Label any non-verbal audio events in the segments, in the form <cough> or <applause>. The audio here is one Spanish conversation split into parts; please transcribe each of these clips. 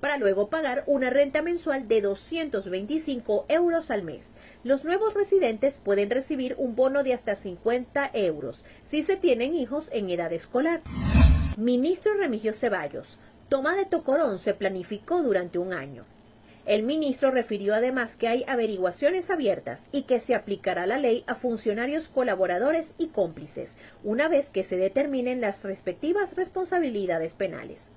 para luego pagar una renta mensual de 225 euros al mes. Los nuevos residentes pueden recibir un bono de hasta 50 euros si se tienen hijos en edad escolar. Ministro Remigio Ceballos. Toma de Tocorón se planificó durante un año. El ministro refirió además que hay averiguaciones abiertas y que se aplicará la ley a funcionarios colaboradores y cómplices, una vez que se determinen las respectivas responsabilidades penales.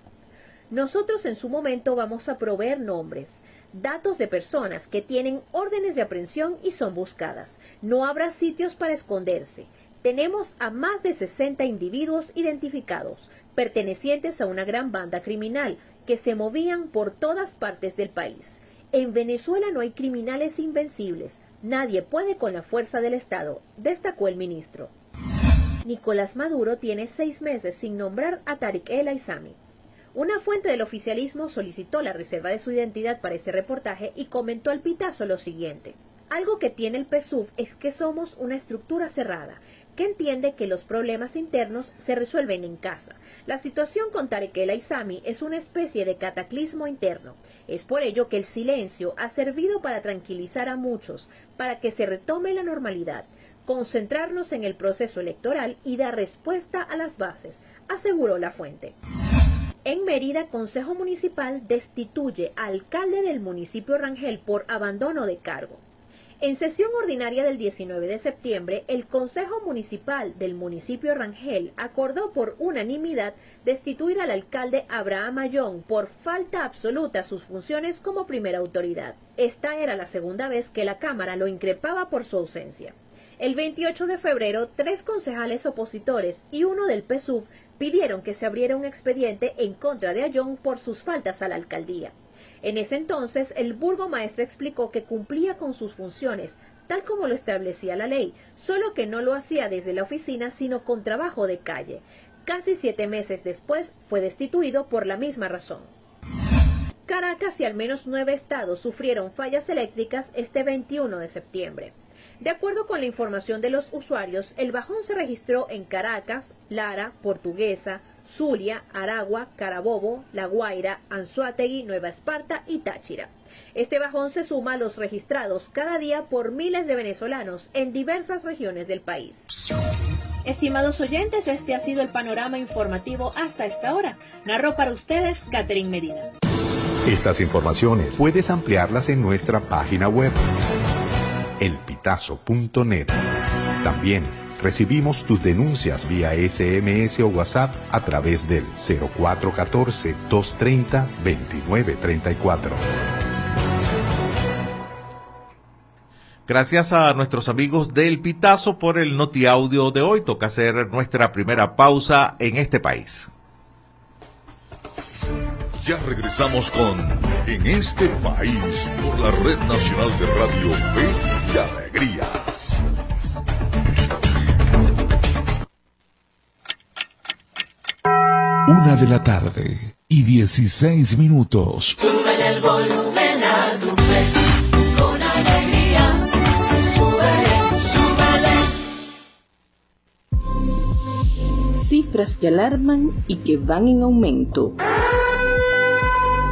Nosotros en su momento vamos a proveer nombres, datos de personas que tienen órdenes de aprehensión y son buscadas. No habrá sitios para esconderse. Tenemos a más de 60 individuos identificados, pertenecientes a una gran banda criminal, que se movían por todas partes del país. En Venezuela no hay criminales invencibles. Nadie puede con la fuerza del Estado, destacó el ministro. Nicolás Maduro tiene seis meses sin nombrar a Tariq El Aizami. Una fuente del oficialismo solicitó la reserva de su identidad para ese reportaje y comentó al pitazo lo siguiente. Algo que tiene el PSUV es que somos una estructura cerrada que entiende que los problemas internos se resuelven en casa. La situación con Tarek El Aizami es una especie de cataclismo interno. Es por ello que el silencio ha servido para tranquilizar a muchos, para que se retome la normalidad, concentrarnos en el proceso electoral y dar respuesta a las bases, aseguró la fuente. En Mérida, Consejo Municipal destituye alcalde del municipio Rangel por abandono de cargo. En sesión ordinaria del 19 de septiembre, el Consejo Municipal del municipio Rangel acordó por unanimidad destituir al alcalde Abraham Ayón por falta absoluta a sus funciones como primera autoridad. Esta era la segunda vez que la Cámara lo increpaba por su ausencia. El 28 de febrero, tres concejales opositores y uno del PSUV pidieron que se abriera un expediente en contra de Ayón por sus faltas a la alcaldía. En ese entonces, el burgomaestre explicó que cumplía con sus funciones, tal como lo establecía la ley, solo que no lo hacía desde la oficina, sino con trabajo de calle. Casi siete meses después, fue destituido por la misma razón. Caracas y al menos nueve estados sufrieron fallas eléctricas este 21 de septiembre. De acuerdo con la información de los usuarios, el bajón se registró en Caracas, Lara, Portuguesa, Zulia, Aragua, Carabobo, La Guaira, Anzuategui, Nueva Esparta y Táchira. Este bajón se suma a los registrados cada día por miles de venezolanos en diversas regiones del país. Estimados oyentes, este ha sido el panorama informativo hasta esta hora. Narró para ustedes Catherine Medina. Estas informaciones puedes ampliarlas en nuestra página web elpitazo.net. También Recibimos tus denuncias vía SMS o WhatsApp a través del 0414-230-2934. Gracias a nuestros amigos del Pitazo por el Noti Audio de hoy. Toca hacer nuestra primera pausa en este país. Ya regresamos con En este país por la Red Nacional de Radio Fe y Alegría. Una de la tarde y 16 minutos. Sube el volumen a tu fe, con alegría. Súbele, súbele. Cifras que alarman y que van en aumento.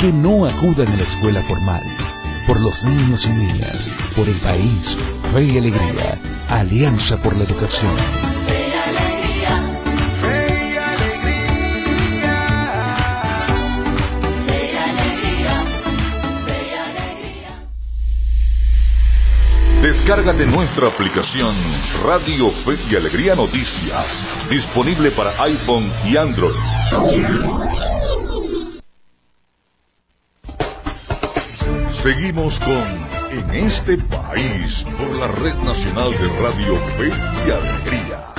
que no acudan a la escuela formal. Por los niños y niñas, por el país, fe y alegría, Alianza por la Educación. Descárgate nuestra aplicación Radio Fe y Alegría Noticias, disponible para iPhone y Android. Seguimos con En este país por la Red Nacional de Radio Fe y Alegría.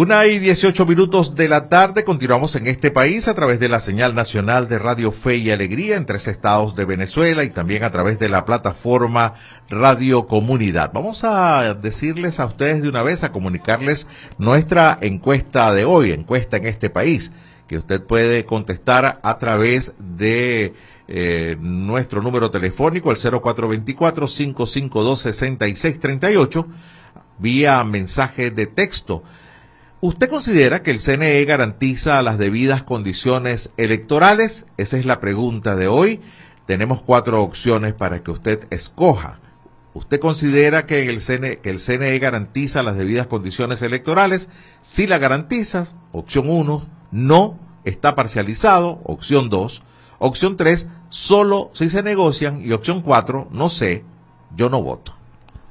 Una y 18 minutos de la tarde continuamos en este país a través de la señal nacional de Radio Fe y Alegría en tres estados de Venezuela y también a través de la plataforma Radio Comunidad. Vamos a decirles a ustedes de una vez, a comunicarles nuestra encuesta de hoy, encuesta en este país, que usted puede contestar a través de eh, nuestro número telefónico, el 0424-552-6638, vía mensaje de texto ¿Usted considera que el CNE garantiza las debidas condiciones electorales? Esa es la pregunta de hoy. Tenemos cuatro opciones para que usted escoja. ¿Usted considera que el, CNE, que el CNE garantiza las debidas condiciones electorales? Si la garantiza, opción 1, no, está parcializado, opción 2. Opción 3, solo si se negocian. Y opción 4, no sé, yo no voto.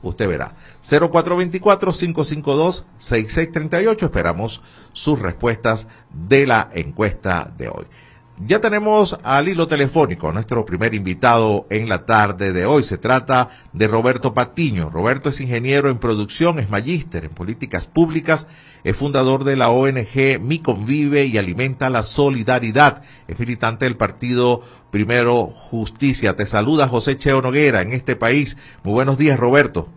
Usted verá. 0424-552-6638. Esperamos sus respuestas de la encuesta de hoy. Ya tenemos al hilo telefónico nuestro primer invitado en la tarde de hoy. Se trata de Roberto Patiño. Roberto es ingeniero en producción, es magíster en políticas públicas, es fundador de la ONG Mi Convive y Alimenta la Solidaridad. Es militante del partido Primero Justicia. Te saluda José Cheo Noguera en este país. Muy buenos días, Roberto.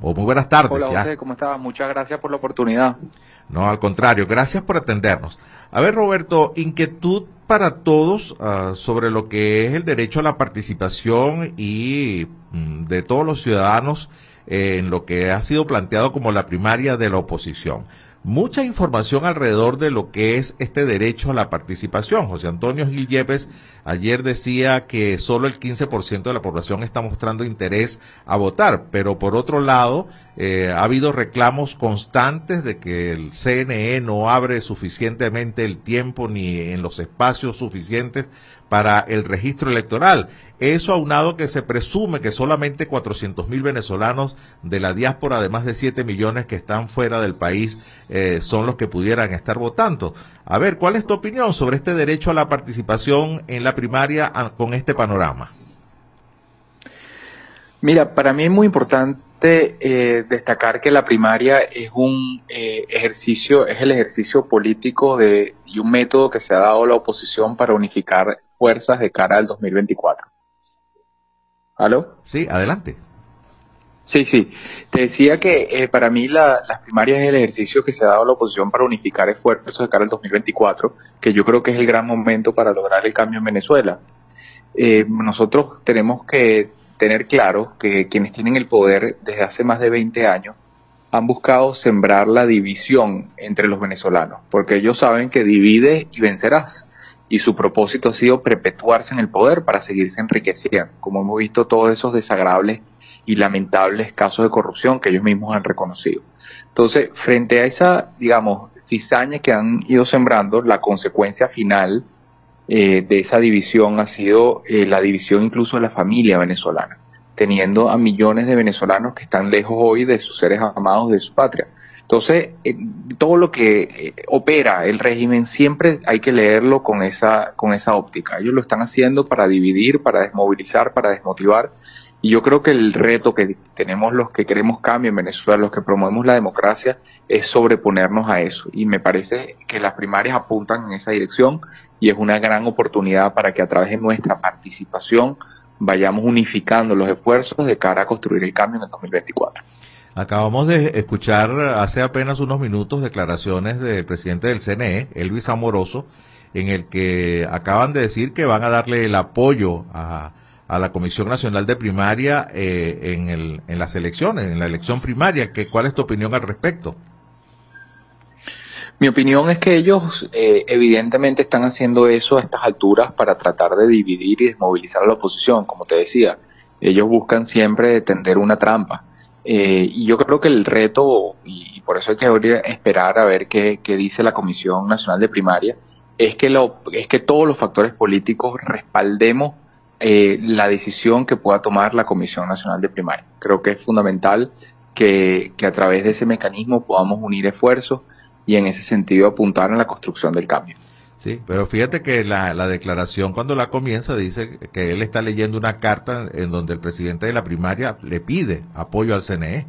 O muy buenas tardes. Hola, José, ¿cómo estás? Muchas gracias por la oportunidad. No, al contrario, gracias por atendernos. A ver, Roberto, inquietud para todos uh, sobre lo que es el derecho a la participación y mm, de todos los ciudadanos en lo que ha sido planteado como la primaria de la oposición mucha información alrededor de lo que es este derecho a la participación. José Antonio Gil Yepes ayer decía que solo el 15% de la población está mostrando interés a votar, pero por otro lado, eh, ha habido reclamos constantes de que el CNE no abre suficientemente el tiempo ni en los espacios suficientes para el registro electoral. Eso aunado que se presume que solamente 400 mil venezolanos de la diáspora, además de 7 millones que están fuera del país, eh, son los que pudieran estar votando. A ver, ¿cuál es tu opinión sobre este derecho a la participación en la primaria ah, con este panorama? Mira, para mí es muy importante eh, destacar que la primaria es un eh, ejercicio, es el ejercicio político de, y un método que se ha dado la oposición para unificar fuerzas de cara al 2024. ¿Aló? Sí, adelante. Sí, sí. Te decía que eh, para mí la, las primarias es el ejercicio que se ha dado a la oposición para unificar esfuerzos de cara al 2024, que yo creo que es el gran momento para lograr el cambio en Venezuela. Eh, nosotros tenemos que tener claro que quienes tienen el poder desde hace más de 20 años han buscado sembrar la división entre los venezolanos, porque ellos saben que divide y vencerás y su propósito ha sido perpetuarse en el poder para seguirse enriqueciendo, como hemos visto todos esos desagradables y lamentables casos de corrupción que ellos mismos han reconocido. Entonces, frente a esa, digamos, cizaña que han ido sembrando, la consecuencia final eh, de esa división ha sido eh, la división incluso de la familia venezolana, teniendo a millones de venezolanos que están lejos hoy de sus seres amados de su patria. Entonces, eh, todo lo que eh, opera el régimen siempre hay que leerlo con esa, con esa óptica. Ellos lo están haciendo para dividir, para desmovilizar, para desmotivar. Y yo creo que el reto que tenemos los que queremos cambio en Venezuela, los que promovemos la democracia, es sobreponernos a eso. Y me parece que las primarias apuntan en esa dirección y es una gran oportunidad para que a través de nuestra participación vayamos unificando los esfuerzos de cara a construir el cambio en el 2024. Acabamos de escuchar hace apenas unos minutos declaraciones del presidente del CNE, Elvis Amoroso, en el que acaban de decir que van a darle el apoyo a, a la Comisión Nacional de Primaria eh, en, el, en las elecciones, en la elección primaria. Que, ¿Cuál es tu opinión al respecto? Mi opinión es que ellos eh, evidentemente están haciendo eso a estas alturas para tratar de dividir y desmovilizar a la oposición, como te decía. Ellos buscan siempre tender una trampa. Eh, y yo creo que el reto, y, por eso hay que esperar a ver qué, qué, dice la Comisión Nacional de Primaria, es que, lo, es que todos los factores políticos respaldemos eh, la decisión que pueda tomar la Comisión Nacional de Primaria. Creo que es fundamental que, que a través de ese mecanismo podamos unir esfuerzos y en ese sentido apuntar en la construcción del cambio. Sí, pero fíjate que la, la, declaración cuando la comienza dice que él está leyendo una carta en donde el presidente de la primaria le pide apoyo al CNE.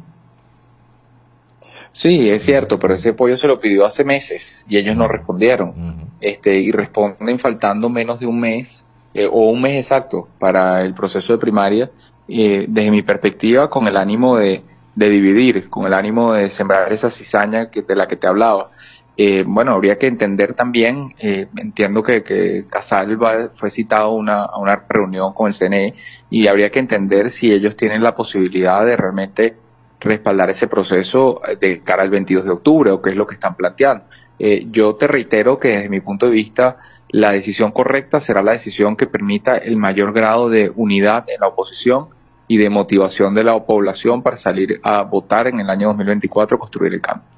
Sí, es cierto, pero ese apoyo se lo pidió hace meses y ellos no respondieron. Este y responden faltando menos de un mes eh, o un mes exacto para el proceso de primaria. Eh, desde mi perspectiva, con el ánimo de, de dividir, con el ánimo de sembrar esa cizaña que, de la que te hablaba. Eh, bueno, habría que entender también, eh, entiendo que, Casal fue citado una, a una reunión con el CNE y habría que entender si ellos tienen la posibilidad de realmente respaldar ese proceso de cara al 22 de octubre o qué es lo que están planteando. Eh, yo te reitero que desde mi punto de vista la decisión correcta será la decisión que permita el mayor grado de unidad en la oposición y de motivación de la población para salir a votar en el año 2024, construir el cambio.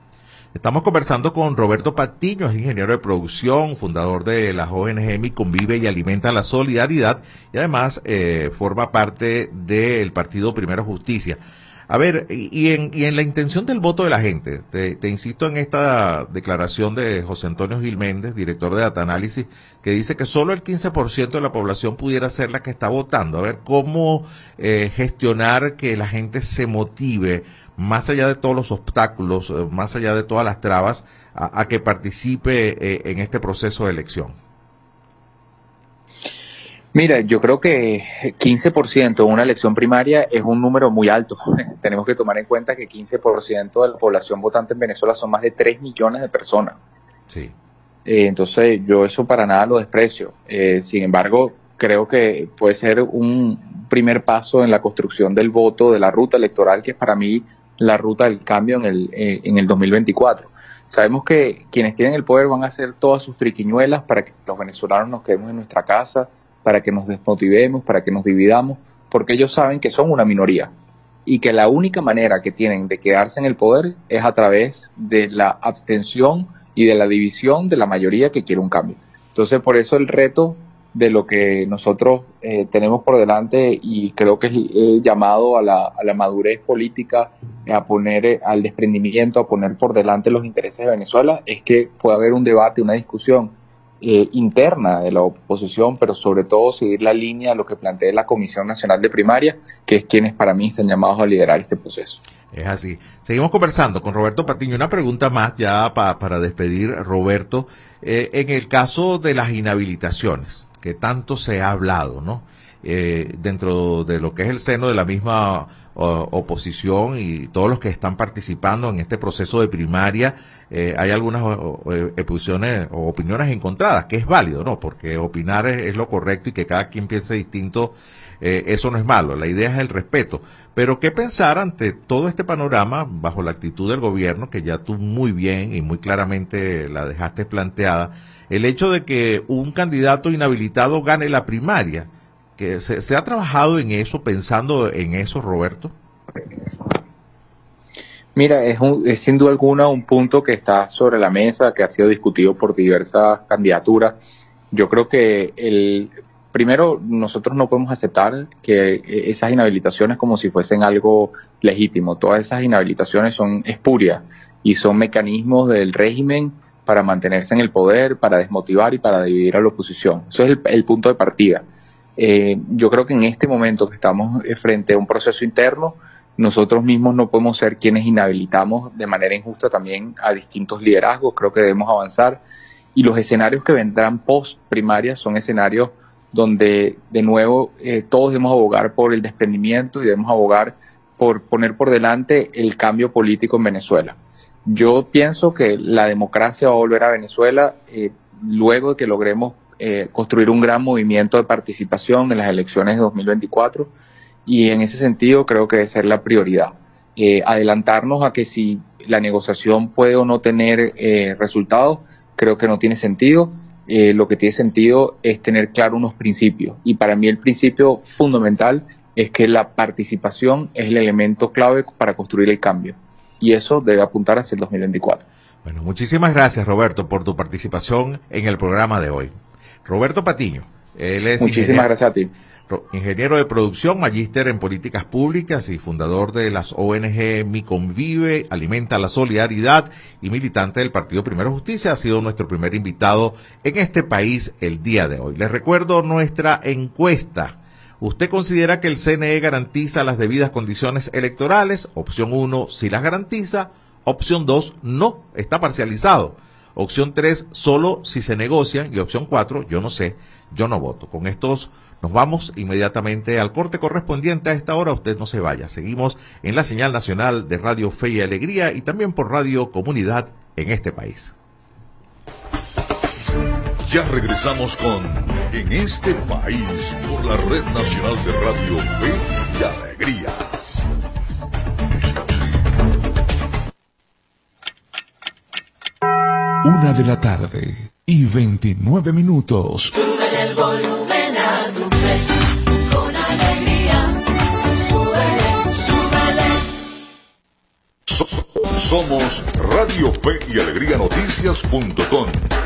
Estamos conversando con Roberto Patiño, es ingeniero de producción, fundador de la ONG Convive y Alimenta la Solidaridad y además eh, forma parte del partido Primero Justicia. A ver, y en, y en la intención del voto de la gente, te, insisto en esta declaración de José Antonio Gil Méndez, director de Data Análisis, que dice que solo el 15% de la población pudiera ser la que está votando. A ver, ¿cómo eh, gestionar que la gente se motive, más allá de todos los obstáculos, eh, más allá de todas las trabas, a, a que participe eh, en este proceso de elección? Mira, yo creo que 15% en una elección primaria es un número muy alto. <laughs> Tenemos que tomar en cuenta que 15% de la población votante en Venezuela son más de 3 millones de personas. Sí. Eh, entonces, yo eso para nada lo desprecio. Eh, sin embargo, creo que puede ser un primer paso en la construcción del voto, de la ruta electoral, que es para mí la ruta del cambio en el, eh, en el 2024. Sabemos que quienes tienen el poder van a hacer todas sus triquiñuelas para que los venezolanos nos quedemos en nuestra casa, para que nos desmotivemos, para que nos dividamos, porque ellos saben que son una minoría y que la única manera que tienen de quedarse en el poder es a través de la abstención y de la división de la mayoría que quiere un cambio. Entonces, por eso el reto de lo que nosotros eh, tenemos por delante y creo que es eh, llamado a la, madurez política, a poner eh, al desprendimiento, a poner por delante los intereses de Venezuela, es que pueda haber un debate, una discusión eh, interna de la oposición, pero sobre todo seguir la línea de lo que plantea la Comisión Nacional de Primaria, que es quienes para mí están llamados a liderar este proceso. Es así. Seguimos conversando con Roberto Patiño. Una pregunta más ya pa, para despedir, Roberto. Eh, en el caso de las inhabilitaciones, que tanto se ha hablado, ¿no? Eh, dentro de lo que es el seno de la misma oposición y todos los que están participando en este proceso de primaria, eh, hay algunas posiciones o opiniones encontradas, que es válido, ¿no? Porque opinar es, es lo correcto y que cada quien piense distinto, eh, eso no es malo, la idea es el respeto. Pero ¿qué pensar ante todo este panorama bajo la actitud del gobierno, que ya tú muy bien y muy claramente la dejaste planteada, el hecho de que un candidato inhabilitado gane la primaria? Que se, ha trabajado en eso, pensando en eso, Roberto? Mira, es, un, es, sin duda alguna un punto que está sobre la mesa, que ha sido discutido por diversas candidaturas. Yo creo que el primero nosotros no podemos aceptar que esas inhabilitaciones como si fuesen algo legítimo. Todas esas inhabilitaciones son espurias y son mecanismos del régimen para mantenerse en el poder, para desmotivar y para dividir a la oposición. Eso es el punto de partida. Eh, yo creo que en este momento que estamos eh, frente a un proceso interno, nosotros mismos no podemos ser quienes inhabilitamos de manera injusta también a distintos liderazgos, creo que debemos avanzar. Y los escenarios que vendrán post primaria son escenarios donde, de nuevo, eh, todos debemos abogar por el desprendimiento y debemos abogar por poner por delante el cambio político en Venezuela. Yo pienso que la democracia va a volver a Venezuela luego de que logremos eh, construir un gran movimiento de participación en las elecciones de 2024 y en ese sentido creo que debe ser la prioridad. Eh, adelantarnos a que si la negociación puede o no tener resultados, creo que no tiene sentido. lo que tiene sentido es tener claro unos principios y para mí el principio fundamental es que la participación es el elemento clave para construir el cambio. Y eso debe apuntar hacia el 2024. Bueno, muchísimas gracias Roberto por tu participación en el programa de hoy. Roberto Patiño, él es Muchísimas gracias a ti. Ingeniero de producción, magíster en políticas públicas y fundador de las ONG Mi Convive, Alimenta la Solidaridad y militante del Partido Primero Justicia, ha sido nuestro primer invitado en este país el día de hoy. Les recuerdo nuestra encuesta ¿Usted considera que el CNE garantiza las debidas condiciones electorales? Opción 1, sí las garantiza. Opción 2, no, está parcializado. Opción 3, solo si se negocian. Y opción 4, yo no sé, yo no voto. Con estos nos vamos inmediatamente al corte correspondiente a esta hora. Usted no se vaya. Seguimos en la señal nacional de Radio Fe y Alegría y también por Radio Comunidad en este país. Ya regresamos con En este país por la Red Nacional de Radio Fe y Alegría. Una de la tarde y 29 minutos. Sube el volumen a tu fe, con alegría. Súbele, súbele. Somos Radio Fe y Alegría Noticias.com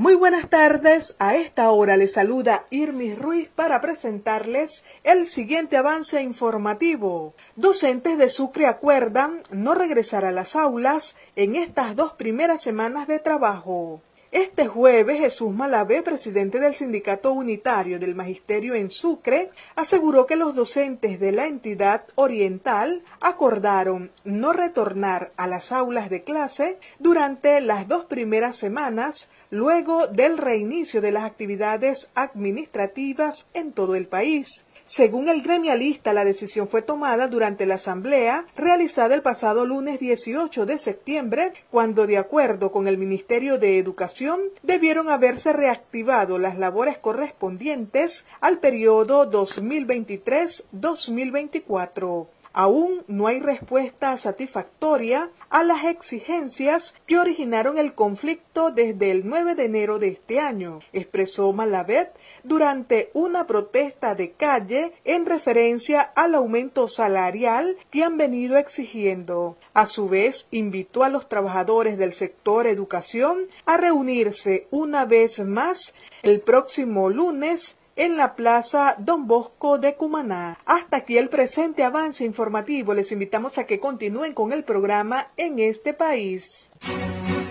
Muy buenas tardes, a esta hora les saluda Irmis Ruiz para presentarles el siguiente avance informativo. Docentes de Sucre acuerdan no regresar a las aulas en estas dos primeras semanas de trabajo. Este jueves, Jesús Malavé, presidente del Sindicato Unitario del Magisterio en Sucre, aseguró que los docentes de la entidad oriental acordaron no retornar a las aulas de clase durante las dos primeras semanas luego del reinicio de las actividades administrativas en todo el país. Según el gremialista, la decisión fue tomada durante la asamblea realizada el pasado lunes 18 de septiembre, cuando, de acuerdo con el Ministerio de Educación, debieron haberse reactivado las labores correspondientes al periodo 2023-2024. Aún no hay respuesta satisfactoria a las exigencias que originaron el conflicto desde el 9 de enero de este año, expresó Malavet durante una protesta de calle en referencia al aumento salarial que han venido exigiendo. A su vez, invitó a los trabajadores del sector educación a reunirse una vez más el próximo lunes en la Plaza Don Bosco de Cumaná. Hasta aquí el presente avance informativo. Les invitamos a que continúen con el programa en este país.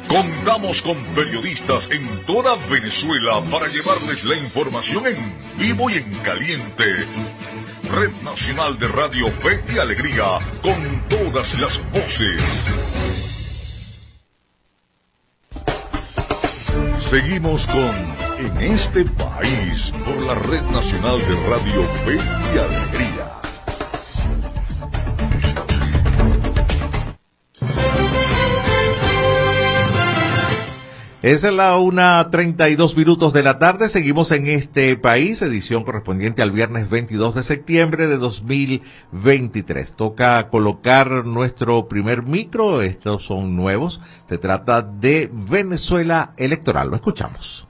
Contamos con periodistas en toda Venezuela para llevarles la información en vivo y en caliente. Red Nacional de Radio Fe y Alegría, con todas las voces. Seguimos con en este país por la Red Nacional de Radio Fe y Alegría. Es la una treinta y dos minutos de la tarde. Seguimos en este país, edición correspondiente al viernes 22 de septiembre de 2023. Toca colocar nuestro primer micro. Estos son nuevos. Se trata de Venezuela Electoral. Lo escuchamos.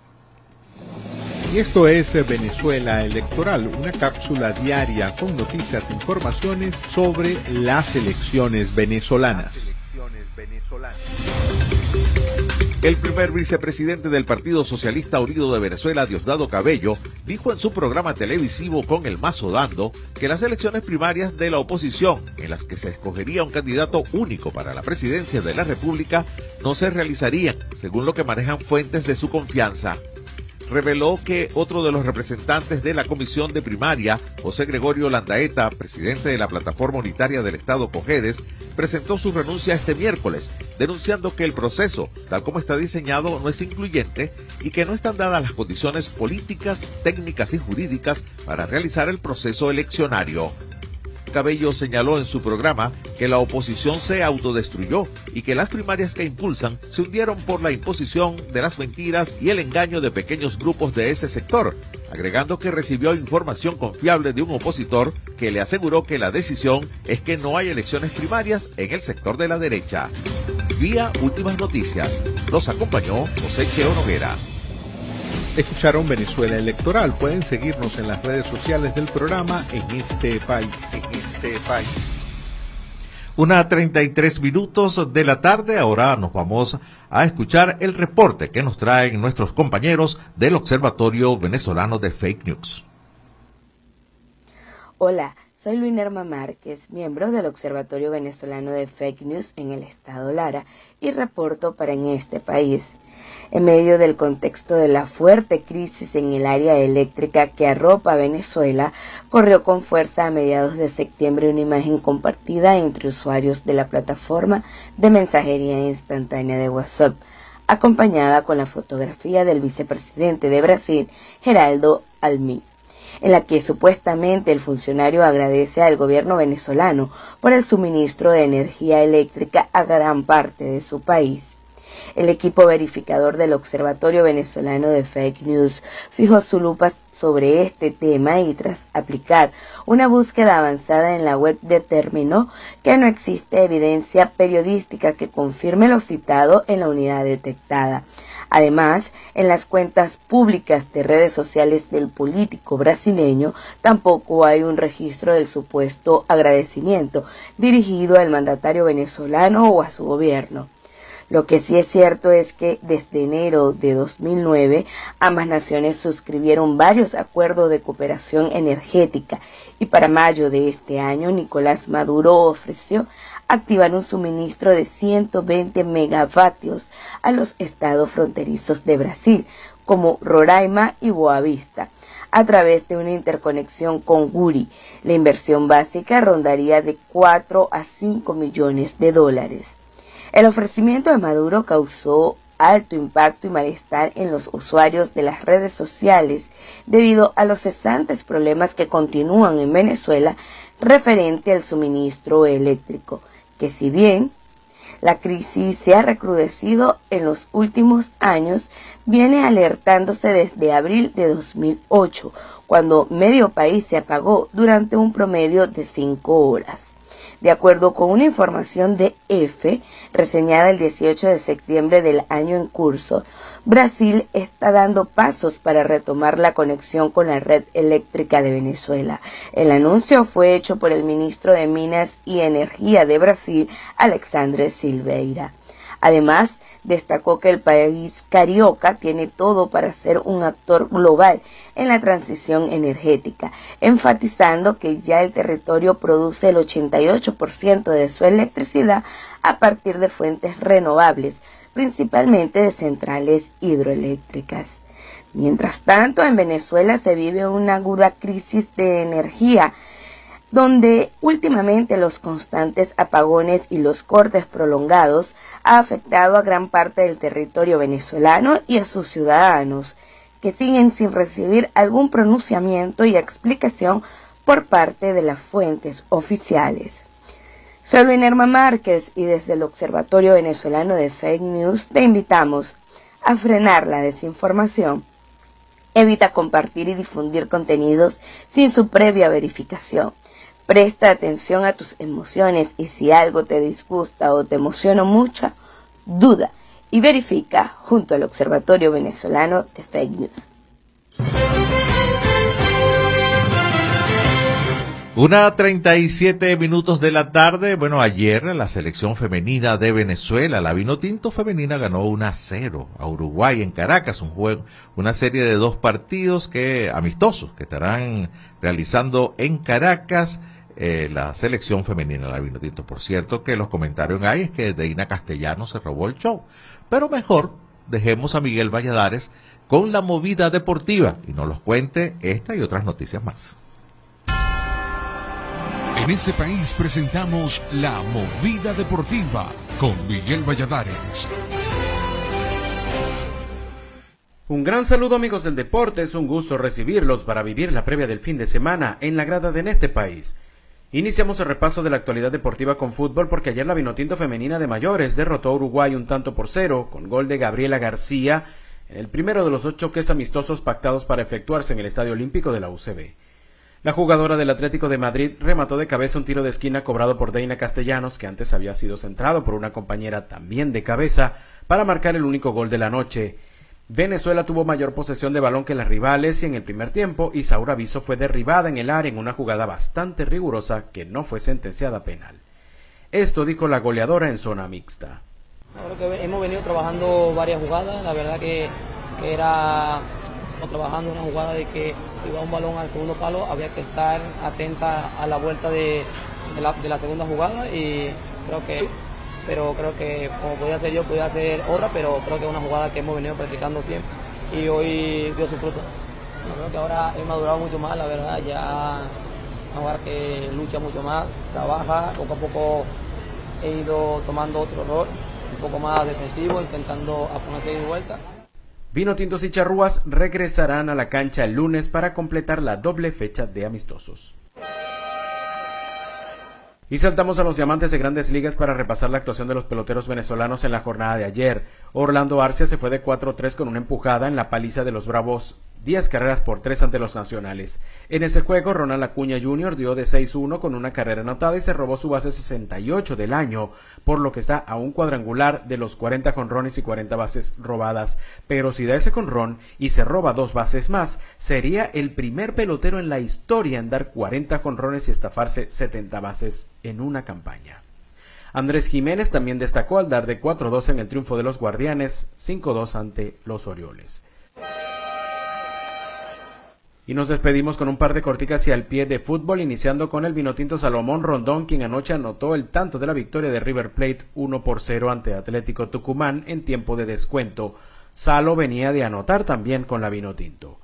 Y esto es Venezuela Electoral, una cápsula diaria con noticias e informaciones sobre las elecciones venezolanas. El primer vicepresidente del Partido Socialista Unido de Venezuela, Diosdado Cabello, dijo en su programa televisivo con el Mazo Dando que las elecciones primarias de la oposición, en las que se escogería un candidato único para la presidencia de la República, no se realizarían, según lo que manejan fuentes de su confianza reveló que otro de los representantes de la comisión de primaria, José Gregorio Landaeta, presidente de la plataforma unitaria del Estado Cojedes, presentó su renuncia este miércoles, denunciando que el proceso, tal como está diseñado, no es incluyente y que no están dadas las condiciones políticas, técnicas y jurídicas para realizar el proceso eleccionario. Cabello señaló en su programa que la oposición se autodestruyó y que las primarias que impulsan se hundieron por la imposición de las mentiras y el engaño de pequeños grupos de ese sector, agregando que recibió información confiable de un opositor que le aseguró que la decisión es que no hay elecciones primarias en el sector de la derecha. Vía Últimas Noticias, los acompañó José Cheo Noguera. Escucharon Venezuela Electoral. Pueden seguirnos en las redes sociales del programa en este país. En este país. Una 33 minutos de la tarde. Ahora nos vamos a escuchar el reporte que nos traen nuestros compañeros del Observatorio Venezolano de Fake News. Hola, soy Luinerma Márquez, miembro del Observatorio Venezolano de Fake News en el estado Lara y reporto para en este país en medio del contexto de la fuerte crisis en el área eléctrica que arropa Venezuela, corrió con fuerza a mediados de septiembre una imagen compartida entre usuarios de la plataforma de mensajería instantánea de WhatsApp, acompañada con la fotografía del vicepresidente de Brasil, Geraldo Almi en la que supuestamente el funcionario agradece al gobierno venezolano por el suministro de energía eléctrica a gran parte de su país. El equipo verificador del Observatorio Venezolano de Fake News fijó su lupa sobre este tema y tras aplicar una búsqueda avanzada en la web determinó que no existe evidencia periodística que confirme lo citado en la unidad detectada. Además, en las cuentas públicas de redes sociales del político brasileño tampoco hay un registro del supuesto agradecimiento dirigido al mandatario venezolano o a su gobierno. Lo que sí es cierto es que desde enero de 2009 ambas naciones suscribieron varios acuerdos de cooperación energética y para mayo de este año Nicolás Maduro ofreció activar un suministro de 120 megavatios a los estados fronterizos de Brasil, como Roraima y Boavista, a través de una interconexión con Guri. La inversión básica rondaría de 4 a 5 millones de dólares. El ofrecimiento de Maduro causó alto impacto y malestar en los usuarios de las redes sociales debido a los cesantes problemas que continúan en Venezuela referente al suministro eléctrico, que si bien la crisis se ha recrudecido en los últimos años, viene alertándose desde abril de 2008, cuando medio país se apagó durante un promedio de cinco horas. De acuerdo con una información de EFE, reseñada el 18 de septiembre del año en curso, Brasil está dando pasos para retomar la conexión con la red eléctrica de Venezuela. El anuncio fue hecho por el ministro de Minas y Energía de Brasil, Alexandre Silveira. Además, destacó que el país carioca tiene todo para ser un actor global en la transición energética, enfatizando que ya el territorio produce el 88% de su electricidad a partir de fuentes renovables, principalmente de centrales hidroeléctricas. Mientras tanto, en Venezuela se vive una aguda crisis de energía donde últimamente los constantes apagones y los cortes prolongados ha afectado a gran parte del territorio venezolano y a sus ciudadanos, que siguen sin recibir algún pronunciamiento y explicación por parte de las fuentes oficiales. Soy Luinerma Márquez y desde el Observatorio Venezolano de Fake News te invitamos a frenar la desinformación. Evita compartir y difundir contenidos sin su previa verificación. Presta atención a tus emociones y si algo te disgusta o te emociona mucho, duda y verifica junto al Observatorio Venezolano de Fake News. Una 37 minutos de la tarde. Bueno, ayer la selección femenina de Venezuela, la Vino Tinto femenina, ganó 1 a 0 a Uruguay en Caracas, un juego, una serie de dos partidos que amistosos que estarán realizando en Caracas eh, la selección femenina, la Vino Tinto. Por cierto, que los comentarios hay es que Deina Castellano se robó el show. Pero mejor dejemos a Miguel Valladares con la movida deportiva y nos los cuente esta y otras noticias más. En este país presentamos La Movida Deportiva con Miguel Valladares. Un gran saludo amigos del deporte, es un gusto recibirlos para vivir la previa del fin de semana en la grada de en este país. Iniciamos el repaso de la actualidad deportiva con fútbol porque ayer la Vinotinto femenina de mayores derrotó a Uruguay un tanto por cero con gol de Gabriela García en el primero de los dos choques amistosos pactados para efectuarse en el Estadio Olímpico de la UCB. La jugadora del Atlético de Madrid remató de cabeza un tiro de esquina cobrado por Deina Castellanos, que antes había sido centrado por una compañera también de cabeza, para marcar el único gol de la noche. Venezuela tuvo mayor posesión de balón que las rivales y en el primer tiempo Isaura Viso fue derribada en el área en una jugada bastante rigurosa que no fue sentenciada penal. Esto dijo la goleadora en zona mixta. Creo que hemos venido trabajando varias jugadas, la verdad que, que era trabajando una jugada de que si va un balón al segundo palo había que estar atenta a la vuelta de, la, segunda jugada y creo que pero creo que como podía hacer yo podía hacer otra pero creo que es una jugada que hemos venido practicando siempre y hoy dio su fruto creo que ahora he madurado mucho más la verdad ya ahora que lucha mucho más trabaja poco a poco he ido tomando otro rol un poco más defensivo intentando ponerse de vuelta Vino Tintos y Charrúas regresarán a la cancha el lunes para completar la doble fecha de amistosos. Y saltamos a los diamantes de grandes ligas para repasar la actuación de los peloteros venezolanos en la jornada de ayer. Orlando Arcia se fue de 4-3 con una empujada en la paliza de los Bravos 10 carreras por 3 ante los nacionales. En ese juego, Ronald Acuña Jr. dio de 6-1 con una carrera anotada y se robó su base 68 del año, por lo que está a un cuadrangular de los 40 conrones y 40 bases robadas. Pero si da ese conrón y se roba dos bases más, sería el primer pelotero en la historia en dar 40 conrones y estafarse 70 bases en una campaña. Andrés Jiménez también destacó al dar de 4-2 en el triunfo de los Guardianes, 5-2 ante los Orioles. Y nos despedimos con un par de corticas y al pie de fútbol, iniciando con el vinotinto Salomón Rondón, quien anoche anotó el tanto de la victoria de River Plate 1 por 0 ante Atlético Tucumán en tiempo de descuento. Salo venía de anotar también con la vinotinto.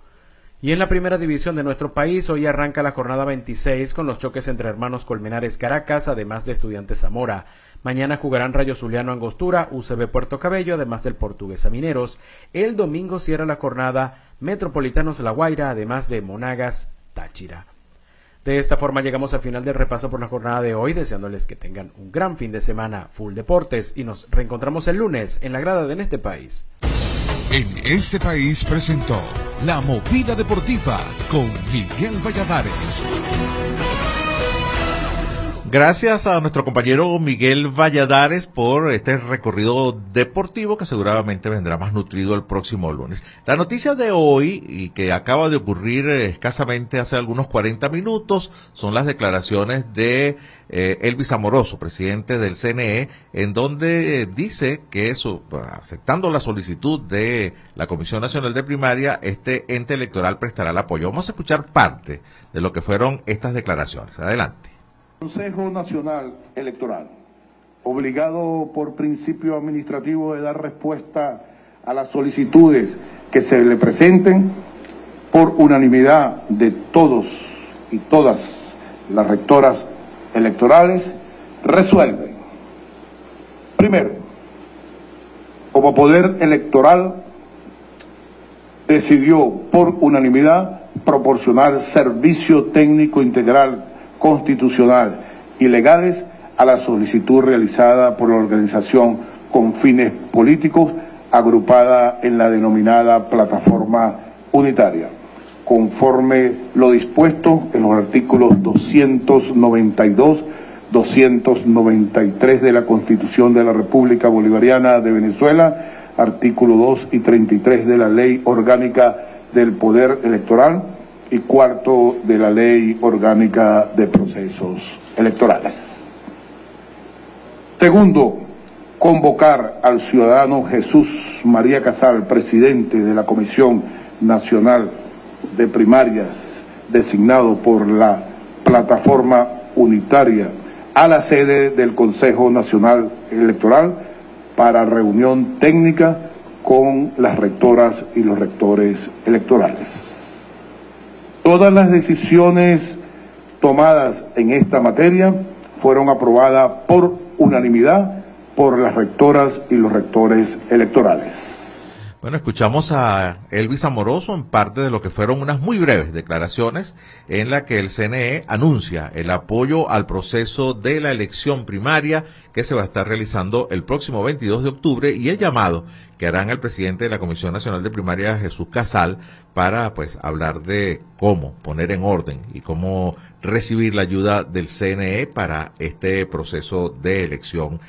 Y en la primera división de nuestro país, hoy arranca la jornada 26 con los choques entre hermanos Colmenares Caracas, además de Estudiantes Zamora. Mañana jugarán Rayo Zuliano Angostura, UCB Puerto Cabello, además del Portuguesa Mineros. El domingo cierra la jornada Metropolitanos La Guaira, además de Monagas Táchira. De esta forma llegamos al final del repaso por la jornada de hoy, deseándoles que tengan un gran fin de semana full deportes y nos reencontramos el lunes en la grada de En este país. En este país presentó La Movida Deportiva con Miguel Valladares. Gracias a nuestro compañero Miguel Valladares por este recorrido deportivo que seguramente vendrá más nutrido el próximo lunes. La noticia de hoy y que acaba de ocurrir escasamente hace algunos 40 minutos son las declaraciones de eh, Elvis Amoroso, presidente del CNE, en donde dice que eso, aceptando la solicitud de la Comisión Nacional de Primaria, este ente electoral prestará el apoyo. Vamos a escuchar parte de lo que fueron estas declaraciones. Adelante. Consejo Nacional Electoral, obligado por principio administrativo de dar respuesta a las solicitudes que se le presenten por unanimidad de todos y todas las rectoras electorales, resuelve, primero, como poder electoral, decidió por unanimidad proporcionar servicio técnico integral constitucional y legales a la solicitud realizada por la organización con fines políticos agrupada en la denominada plataforma unitaria, conforme lo dispuesto en los artículos 292, 293 de la Constitución de la República Bolivariana de Venezuela, artículo 2 y 33 de la Ley Orgánica del Poder Electoral, y cuarto de la Ley Orgánica de Procesos Electorales. Segundo, convocar al ciudadano Jesús María Casal, presidente de la Comisión Nacional de Primarias, designado por la plataforma unitaria, a la sede del Consejo Nacional Electoral para reunión técnica con las rectoras y los rectores electorales. Todas las decisiones tomadas en esta materia fueron aprobadas por unanimidad por las rectoras y los rectores electorales. Bueno, escuchamos a Elvis Amoroso en parte de lo que fueron unas muy breves declaraciones en la que el CNE anuncia el apoyo al proceso de la elección primaria que se va a estar realizando el próximo 22 de octubre y el llamado que harán el presidente de la Comisión Nacional de Primaria, Jesús Casal, para pues hablar de cómo poner en orden y cómo recibir la ayuda del CNE para este proceso de elección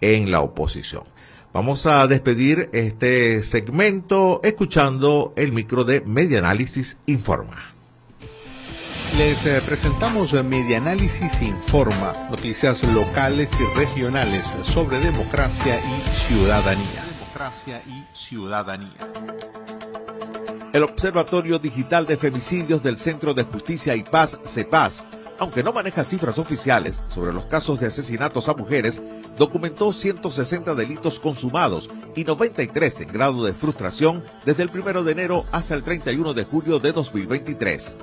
en la oposición. Vamos a despedir este segmento escuchando el micro de Medianálisis Informa. Les eh, presentamos Medianálisis Informa, noticias locales y regionales sobre democracia y ciudadanía. Democracia y ciudadanía. El Observatorio Digital de Femicidios del Centro de Justicia y Paz, CEPAS, aunque no maneja cifras oficiales sobre los casos de asesinatos a mujeres, documentó 160 delitos consumados y 93 en grado de frustración desde el 1 de enero hasta el 31 de julio de 2023.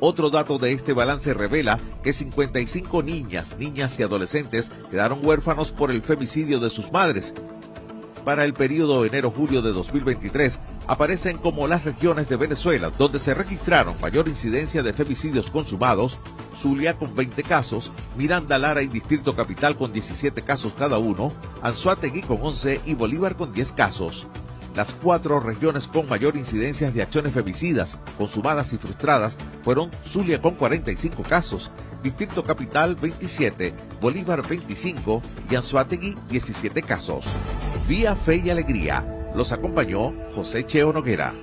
Otro dato de este balance revela que 55 niñas, niñas y adolescentes quedaron huérfanos por el femicidio de sus madres. Para el periodo enero-julio de 2023, aparecen como las regiones de Venezuela donde se registraron mayor incidencia de femicidios consumados, Zulia con 20 casos, Miranda, Lara y Distrito Capital con 17 casos cada uno, Anzuategui con 11 y Bolívar con 10 casos. Las cuatro regiones con mayor incidencia de acciones femicidas, consumadas y frustradas fueron Zulia con 45 casos, Distrito Capital 27, Bolívar 25 y Anzuategui 17 casos. Vía Fe y Alegría. Los acompañó José Cheo Noguera.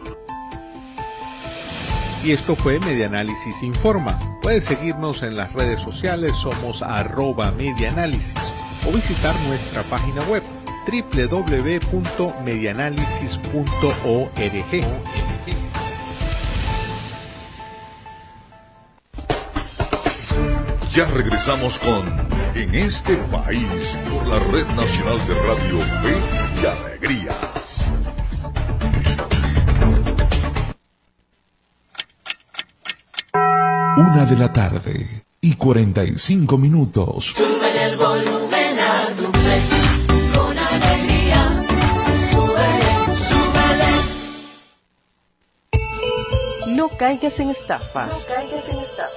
Y esto fue Medianálisis Informa. Puedes seguirnos en las redes sociales, somos arroba medianálisis o visitar nuestra página web www.medianálisis.org. Ya regresamos con En este país por la Red Nacional de Radio Fe y Alegría. Una de la tarde y 45 minutos. Sube el volumen a tu fe, con alegría. Súbele, súbele. No caigas en estafas. caigas en estafas.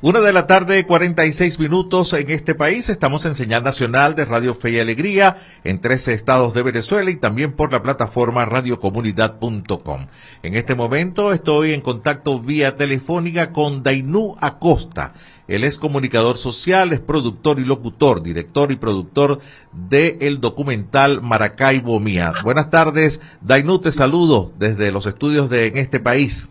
Una de la tarde, 46 minutos en este país. Estamos en señal nacional de Radio Fe y Alegría en 13 estados de Venezuela y también por la plataforma radiocomunidad.com. En este momento estoy en contacto vía telefónica con Dainú Acosta. Él es comunicador social, es productor y locutor, director y productor de el documental Maracaibo Mía. Buenas tardes, Dainú, te saludo desde los estudios de En este país.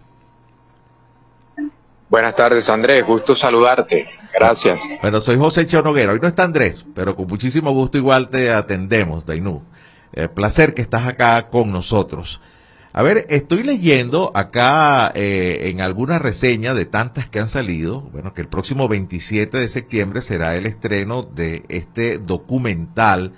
Buenas tardes, Andrés. Gusto saludarte. Gracias. Bueno, soy José Cheo Noguera. Hoy no está Andrés, pero con muchísimo gusto igual te atendemos, Dainú. eh, placer que estás acá con nosotros. A ver, estoy leyendo acá eh, en alguna reseña de tantas que han salido, bueno, que el próximo 27 de septiembre será el estreno de este documental.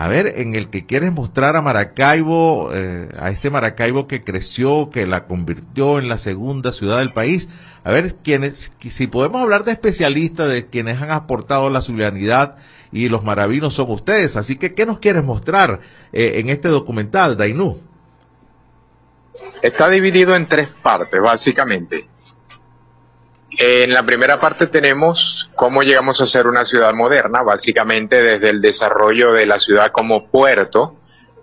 A ver, en el que quieres mostrar a Maracaibo, eh, a este Maracaibo que creció, que la convirtió en la segunda ciudad del país. A ver, quienes, si podemos hablar de especialistas, de quienes han aportado la ciudadanidad y los maravinos son ustedes. Así que, ¿qué nos quieres mostrar eh, en este documental, Dainú? Está dividido en tres partes, básicamente. En la primera parte tenemos cómo llegamos a ser una ciudad moderna, básicamente desde el desarrollo de la ciudad como puerto,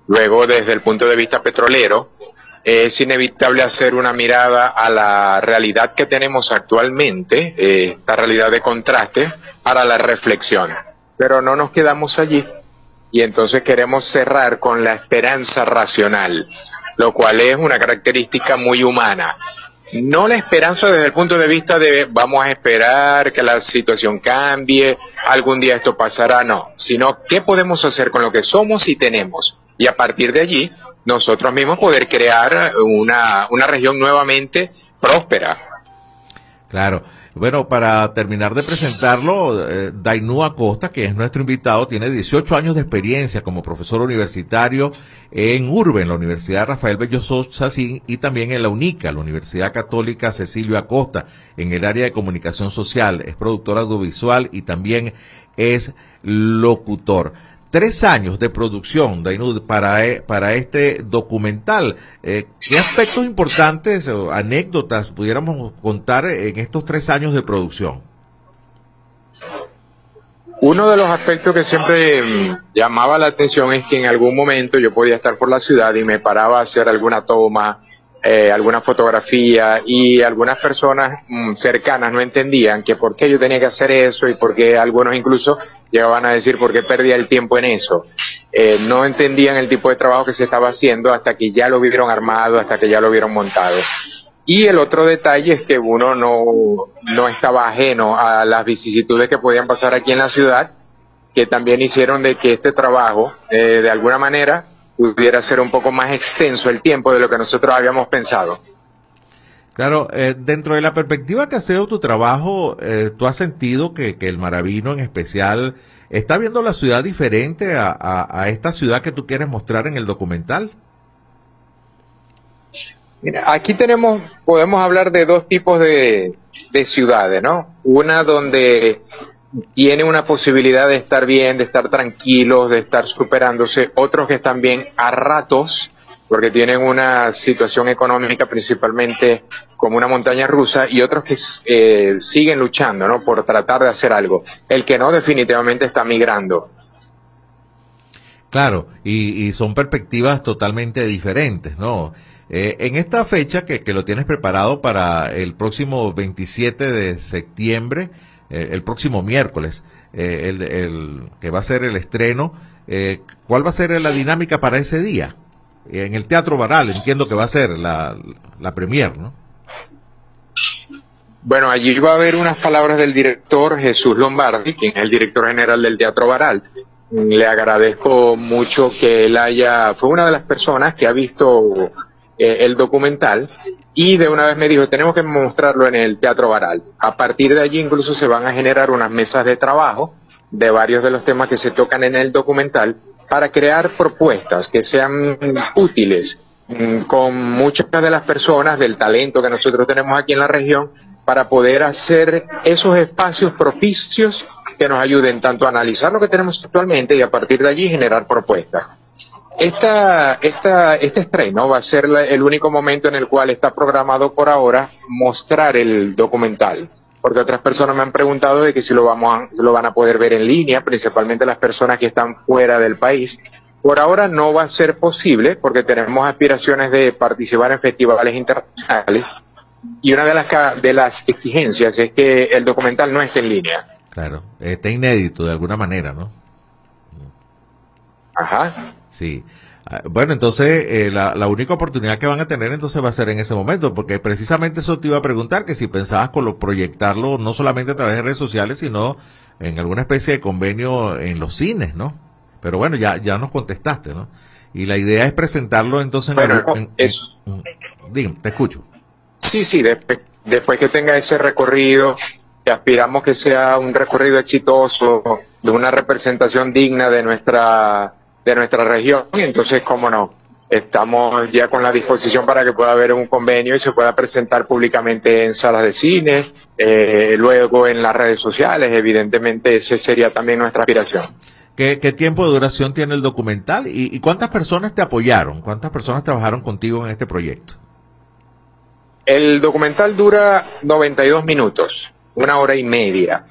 luego desde el punto de vista petrolero. Es inevitable hacer una mirada a la realidad que tenemos actualmente, eh, esta realidad de contraste, para la reflexión. Pero no nos quedamos allí y entonces queremos cerrar con la esperanza racional lo cual es una característica muy humana. No la esperanza desde el punto de vista de vamos a esperar que la situación cambie, algún día esto pasará, no, sino qué podemos hacer con lo que somos y tenemos. Y a partir de allí, nosotros mismos poder crear una, una región nuevamente próspera. Claro. Bueno, para terminar de presentarlo, eh, Dainú Acosta, que es nuestro invitado, tiene 18 años de experiencia como profesor universitario en Urbe, en la Universidad Rafael Bello Sacín, y también en la UNICA, la Universidad Católica Cecilio Acosta, en el área de comunicación social. Es productor audiovisual y también es locutor tres años de producción, Dainud, para, e, para este documental. Eh, ¿Qué aspectos importantes o anécdotas pudiéramos contar en estos tres años de producción? Uno de los aspectos que siempre mm, llamaba la atención es que en algún momento yo podía estar por la ciudad y me paraba a hacer alguna toma, eh, alguna fotografía y algunas personas mm, cercanas no entendían que por qué yo tenía que hacer eso y por qué algunos incluso llegaban a decir por qué perdía el tiempo en eso. Eh, no entendían el tipo de trabajo que se estaba haciendo hasta que ya lo vieron armado, hasta que ya lo vieron montado. Y el otro detalle es que uno no, no estaba ajeno a las vicisitudes que podían pasar aquí en la ciudad, que también hicieron de que este trabajo, eh, de alguna manera, pudiera ser un poco más extenso el tiempo de lo que nosotros habíamos pensado. Claro, eh, dentro de la perspectiva que ha sido tu trabajo, eh, ¿tú has sentido que, el Maravino en especial está viendo la ciudad diferente a, esta ciudad que tú quieres mostrar en el documental? Mira, aquí tenemos, podemos hablar de dos tipos de, de ciudades, ¿no? Una donde tiene una posibilidad de estar bien, de estar tranquilos, de estar superándose, otros que están bien a ratos, porque tienen una situación económica principalmente como una montaña rusa y otros que eh, siguen luchando ¿no? por tratar de hacer algo. El que no definitivamente está migrando. Claro, y, son perspectivas totalmente diferentes, ¿no? Eh, en esta fecha que, que, lo tienes preparado para el próximo 27 de septiembre, eh, el próximo miércoles, el, el, que va a ser el estreno, ¿cuál va a ser la dinámica para ese día? en el Teatro Baral, entiendo que va a ser la, la premier, ¿no? Bueno, allí va a haber unas palabras del director Jesús Lombardi, quien es el director general del Teatro Baral. Le agradezco mucho que él haya, fue una de las personas que ha visto eh, el documental y de una vez me dijo, tenemos que mostrarlo en el Teatro Baral. A partir de allí incluso se van a generar unas mesas de trabajo de varios de los temas que se tocan en el documental para crear propuestas que sean útiles mm, con muchas de las personas del talento que nosotros tenemos aquí en la región para poder hacer esos espacios propicios que nos ayuden tanto a analizar lo que tenemos actualmente y a partir de allí generar propuestas. Esta, esta, este estreno va a ser el único momento en el cual está programado por ahora mostrar el documental porque otras personas me han preguntado de que si lo vamos lo van a poder ver en línea, principalmente las personas que están fuera del país. Por ahora no va a ser posible porque tenemos aspiraciones de participar en festivales internacionales y una de las de las exigencias es que el documental no esté en línea. Claro, está inédito de alguna manera, ¿no? Ajá. Sí. Ah, bueno, entonces eh, la, la, única oportunidad que van a tener entonces va a ser en ese momento, porque precisamente eso te iba a preguntar, que si pensabas con lo, proyectarlo no solamente a través de redes sociales, sino en alguna especie de convenio en los cines, ¿no? Pero bueno, ya, ya nos contestaste, ¿no? Y la idea es presentarlo entonces en, Bueno, en- eso. en- Dígame, te escucho. Sí, sí, después, después que tenga ese recorrido, que aspiramos que sea un recorrido exitoso, de una representación digna de nuestra, de nuestra región, y entonces, cómo no, estamos ya con la disposición para que pueda haber un convenio y se pueda presentar públicamente en salas de cine, eh, luego en las redes sociales, evidentemente esa sería también nuestra aspiración. ¿Qué, qué tiempo de duración tiene el documental? ¿Y, y cuántas personas te apoyaron? ¿Cuántas personas trabajaron contigo en este proyecto? El documental dura 92 minutos, una hora y media.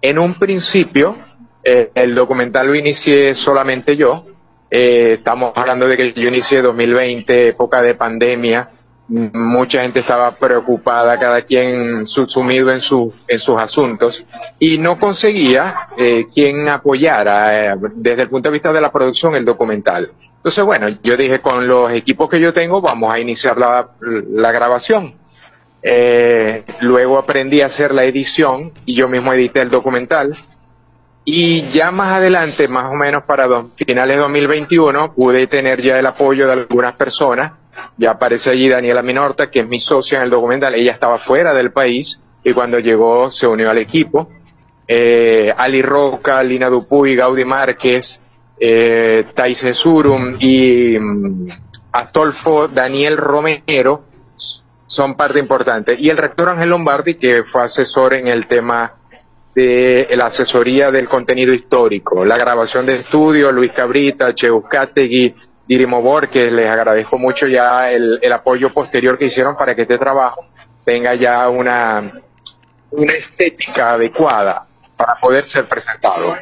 En un principio, eh, el documental lo inicié solamente yo. Eh, estamos hablando de que yo inicié 2020, época de pandemia. Mucha gente estaba preocupada, cada quien su- sumido en, su, en sus asuntos y no conseguía eh, quien apoyara eh, desde el punto de vista de la producción el documental. Entonces, bueno, yo dije, con los equipos que yo tengo, vamos a iniciar la, la grabación. Luego aprendí a hacer la edición y yo mismo edité el documental. Y ya más adelante, más o menos para dos- finales de 2021, pude tener ya el apoyo de algunas personas. Ya aparece allí Daniela Minorta, que es mi socia en el documental. Ella estaba fuera del país y cuando llegó se unió al equipo. Eh, Ali Roca, Lina Dupuy, Gaudi Márquez, eh, Taise Surum y mm, Astolfo Daniel Romero son parte importante. Y el rector Ángel Lombardi, que fue asesor en el tema de la asesoría del contenido histórico, la grabación de estudio, Luis Cabrita, Cheuskategui, Dirimo Borges, les agradezco mucho ya el, el apoyo posterior que hicieron para que este trabajo tenga ya una, una estética adecuada para poder ser presentado.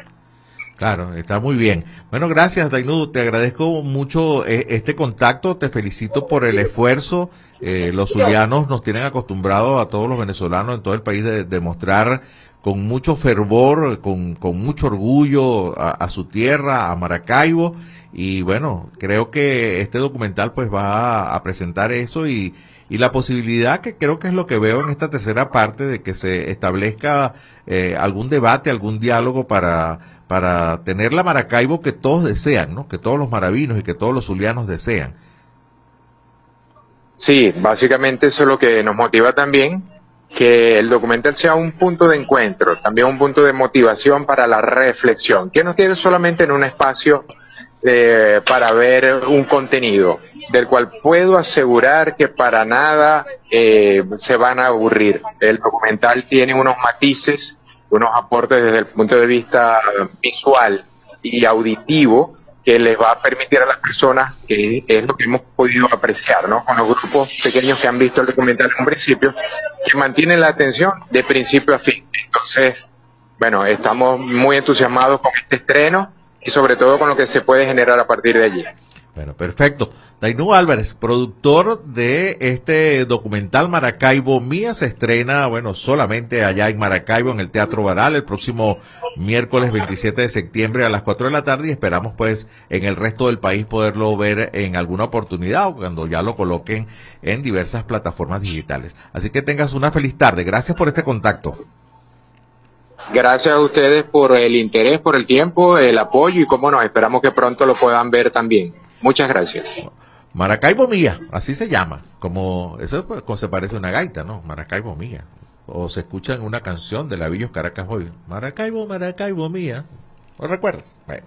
Claro, está muy bien. Bueno, gracias, Dainu. Te agradezco mucho eh, este contacto. Te felicito por el esfuerzo. Eh, los zulianos nos tienen acostumbrados a todos los venezolanos en todo el país de demostrar con mucho fervor, con, con mucho orgullo a, su tierra, a Maracaibo. Y bueno, creo que este documental pues va a, a presentar eso y, y la posibilidad que creo que es lo que veo en esta tercera parte de que se establezca eh, algún debate, algún diálogo para, para tener la Maracaibo que todos desean, ¿no? Que todos los maravinos y que todos los zulianos desean. Sí, básicamente eso es lo que nos motiva también, que el documental sea un punto de encuentro, también un punto de motivación para la reflexión, que no quede solamente en un espacio eh, para ver un contenido, del cual puedo asegurar que para nada eh, se van a aburrir. El documental tiene unos matices, unos aportes desde el punto de vista visual y auditivo que les va a permitir a las personas, que es lo que hemos podido apreciar, ¿no? Con los grupos pequeños que han visto el documental en un principio, que mantienen la atención de principio a fin. Entonces, bueno, estamos muy entusiasmados con este estreno y sobre todo con lo que se puede generar a partir de allí. Bueno, perfecto. Dainú Álvarez, productor de este documental Maracaibo Mía, se estrena, bueno, solamente allá en Maracaibo, en el Teatro Baral, el próximo miércoles 27 de septiembre a las 4 de la tarde y esperamos pues en el resto del país poderlo ver en alguna oportunidad o cuando ya lo coloquen en diversas plataformas digitales. Así que tengas una feliz tarde. Gracias por este contacto. Gracias a ustedes por el interés, por el tiempo, el apoyo y cómo no, esperamos que pronto lo puedan ver también. Muchas gracias. Maracaibo Mía, así se llama, como eso pues, se parece a una gaita, ¿no? Maracaibo Mía. O se escucha en una canción de Lavillos Caracas hoy. Maracaibo, Maracaibo Mía. ¿Lo recuerdas? Bueno.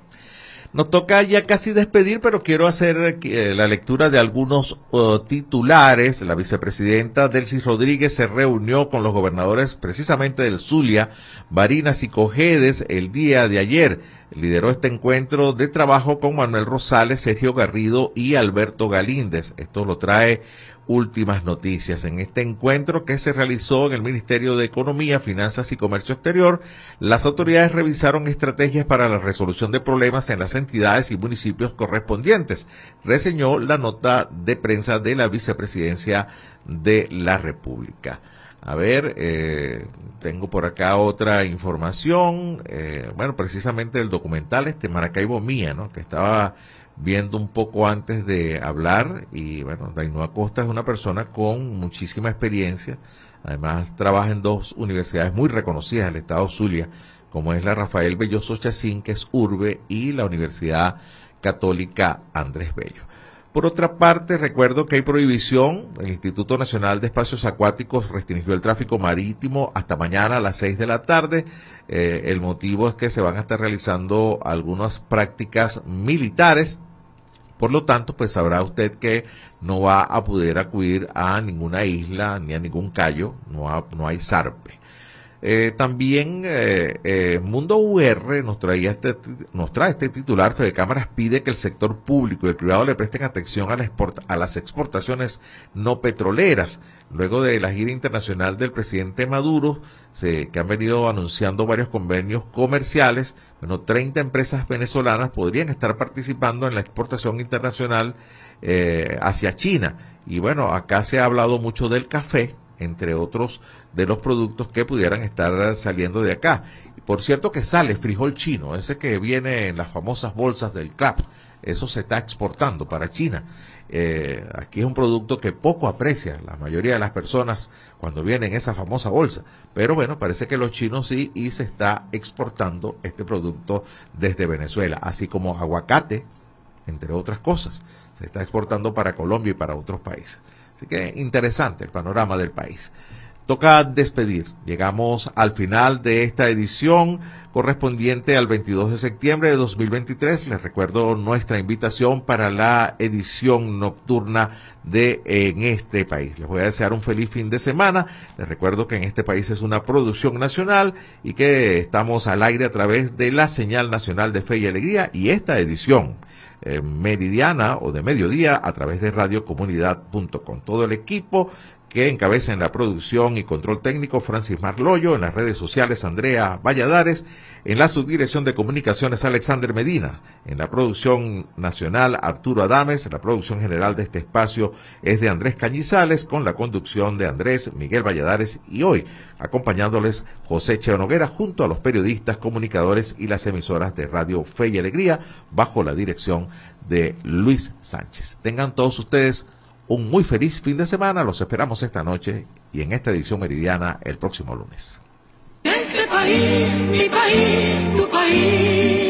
Nos toca ya casi despedir, pero quiero hacer eh, la lectura de algunos uh, titulares. La vicepresidenta Delcy Rodríguez se reunió con los gobernadores precisamente del Zulia, Barinas y Cojedes el día de ayer. Lideró este encuentro de trabajo con Manuel Rosales, Sergio Garrido y Alberto Galíndez. Esto lo trae últimas noticias. En este encuentro que se realizó en el Ministerio de Economía, Finanzas y Comercio Exterior, las autoridades revisaron estrategias para la resolución de problemas en las entidades y municipios correspondientes, reseñó la nota de prensa de la vicepresidencia de la República. A ver, eh, tengo por acá otra información, eh, bueno, precisamente el documental este Maracaibo Mía, ¿no? Que estaba viendo un poco antes de hablar y bueno, Dainúa Costa es una persona con muchísima experiencia, además trabaja en dos universidades muy reconocidas del estado Zulia, como es la Rafael Belloso Chacín, que es Urbe, y la Universidad Católica Andrés Bello. Por otra parte, recuerdo que hay prohibición. El Instituto Nacional de Espacios Acuáticos restringió el tráfico marítimo hasta mañana a las 6 de la tarde. Eh, el motivo es que se van a estar realizando algunas prácticas militares. Por lo tanto, pues sabrá usted que no va a poder acudir a ninguna isla ni a ningún callo. No, no hay zarpe. Eh, también eh, eh, Mundo UR nos, este, nos trae este titular. Fede Cámaras pide que el sector público y el privado le presten atención a las exportaciones no petroleras. Luego de la gira internacional del presidente Maduro, se, que han venido anunciando varios convenios comerciales, bueno, 30 empresas venezolanas podrían estar participando en la exportación internacional hacia China. Y bueno, acá se ha hablado mucho del café, entre otros de los productos que pudieran estar saliendo de acá. Por cierto que sale frijol chino, ese que viene en las famosas bolsas del CLAP, eso se está exportando para China. Eh, aquí es un producto que poco aprecia la mayoría de las personas cuando viene en esa famosa bolsa. Pero bueno, parece que los chinos sí y se está exportando este producto desde Venezuela, así como aguacate, entre otras cosas. Se está exportando para Colombia y para otros países. Así que interesante el panorama del país. Toca despedir. Llegamos al final de esta edición correspondiente al 22 de septiembre de 2023. Les recuerdo nuestra invitación para la edición nocturna de En este país. Les voy a desear un feliz fin de semana. Les recuerdo que En este país es una producción nacional y que estamos al aire a través de la señal nacional de fe y alegría y esta edición eh, meridiana o de mediodía a través de radiocomunidad.com. Todo el equipo que encabeza en la producción y control técnico Francis Marloyo, en las redes sociales Andrea Valladares, en la subdirección de comunicaciones Alexander Medina, en la producción nacional Arturo Adames, la producción general de este espacio es de Andrés Cañizales, con la conducción de Andrés Miguel Valladares y hoy acompañándoles José Cheo Noguera junto a los periodistas, comunicadores y las emisoras de Radio Fe y Alegría bajo la dirección de Luis Sánchez. Tengan todos ustedes un muy feliz fin de semana. Los esperamos esta noche y en esta edición meridiana el próximo lunes. Este país, mi país, tu país.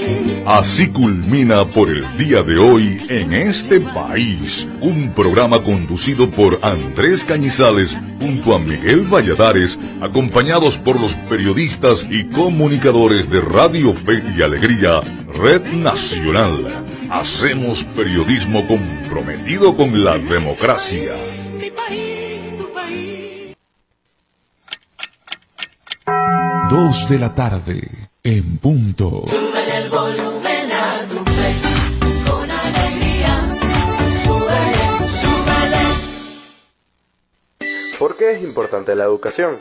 Así culmina por el día de hoy en este país, un programa conducido por Andrés Cañizales junto a Miguel Valladares, acompañados por los periodistas y comunicadores de Radio Fe y Alegría, Red Nacional. Hacemos periodismo comprometido con la democracia. Mi país, tu país. Dos de la tarde, en punto. Sube el volumen a tu fe, con alegría. Súbele, súbele. ¿Por qué es importante la educación?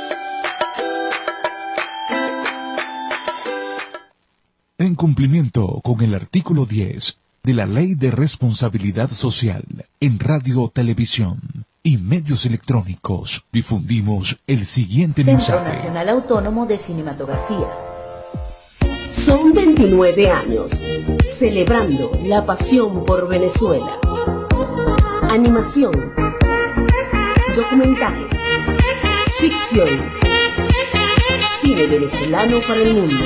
En cumplimiento con el artículo 10 de la Ley de Responsabilidad Social en Radio, Televisión y Medios Electrónicos, difundimos el siguiente Centro mensaje. Nacional Autónomo de Cinematografía. Son 29 años celebrando la pasión por Venezuela. Animación, documentales, ficción, cine venezolano para el mundo.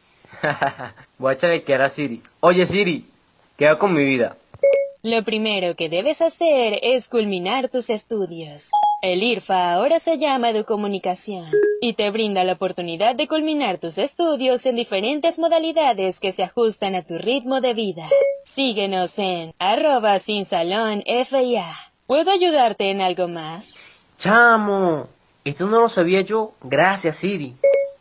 <laughs> Voy a echarle que era Siri. Oye Siri, ¿qué hago con mi vida? Lo primero que debes hacer es culminar tus estudios. El IRFA ahora se llama Educomunicación y te brinda la oportunidad de culminar tus estudios en diferentes modalidades que se ajustan a tu ritmo de vida. Síguenos en arroba sin salón FIA. ¿Puedo ayudarte en algo más? Chamo, esto no lo sabía yo. Gracias Siri.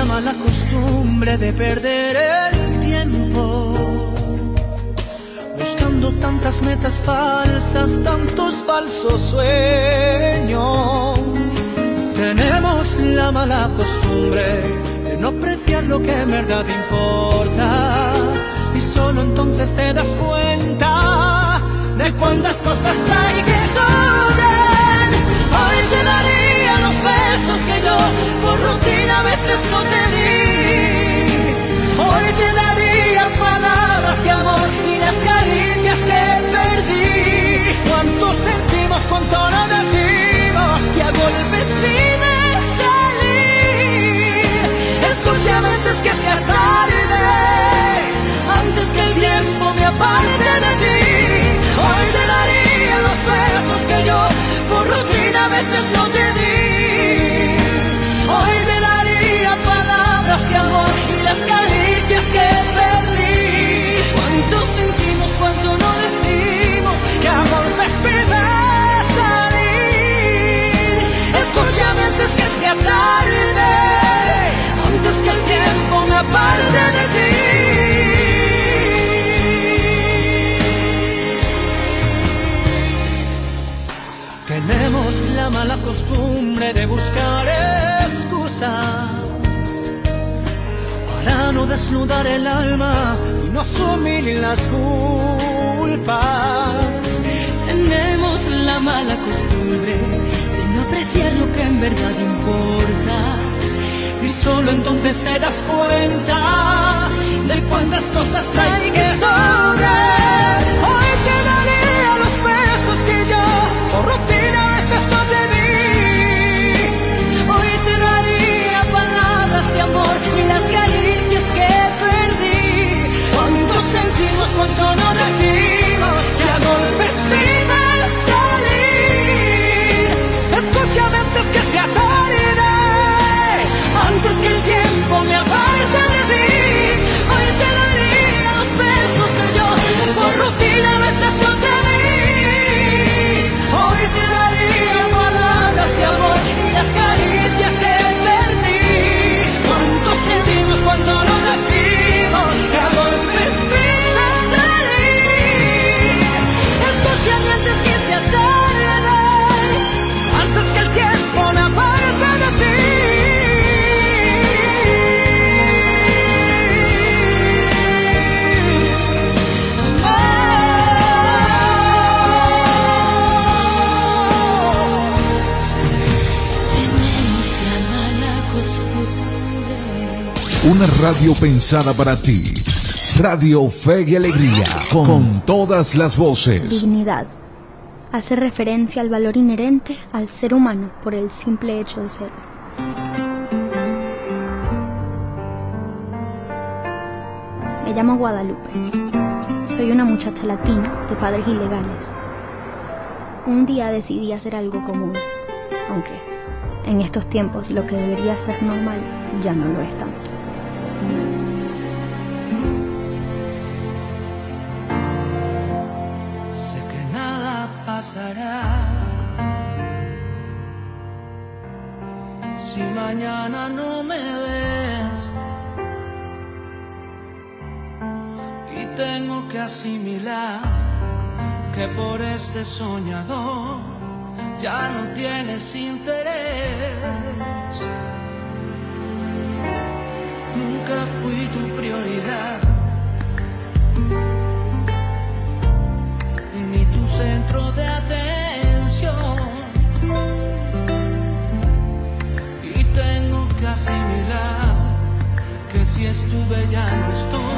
La mala costumbre de perder el tiempo buscando tantas metas falsas, tantos falsos sueños. Tenemos la mala costumbre de no apreciar lo que en verdad importa y solo entonces te das cuenta de cuántas cosas hay que sobran. Besos que yo por rutina a veces no te di. Hoy te daría palabras de amor y las caricias que perdí. Cuánto sentimos, cuánto no decimos que a golpes pide salir. Escúchame antes que sea tarde, antes que el tiempo me aparte de ti. Hoy te daría los besos que yo por rutina a veces no te di. que perdí. Cuánto sentimos, cuánto no decimos, que a golpes pida salir. Escúchame antes que sea tarde, antes que el tiempo me aparte de ti. Tenemos la mala costumbre de buscar excusas desnudar el alma y no asumir las culpas. Tenemos la mala costumbre de no apreciar lo que en verdad importa. Y solo entonces te das cuenta de cuántas cosas hay que sobrar. radio pensada para ti. Radio Fe y Alegría, con, todas las voces. Dignidad. Hace referencia al valor inherente al ser humano por el simple hecho de ser. Me llamo Guadalupe. Soy una muchacha latina de padres ilegales. Un día decidí hacer algo común, aunque en estos tiempos lo que debería ser normal ya no lo es tanto. soñador, ya no tienes interés. Nunca fui tu prioridad, ni tu centro de atención. Y tengo que asimilar que si estuve ya no estoy.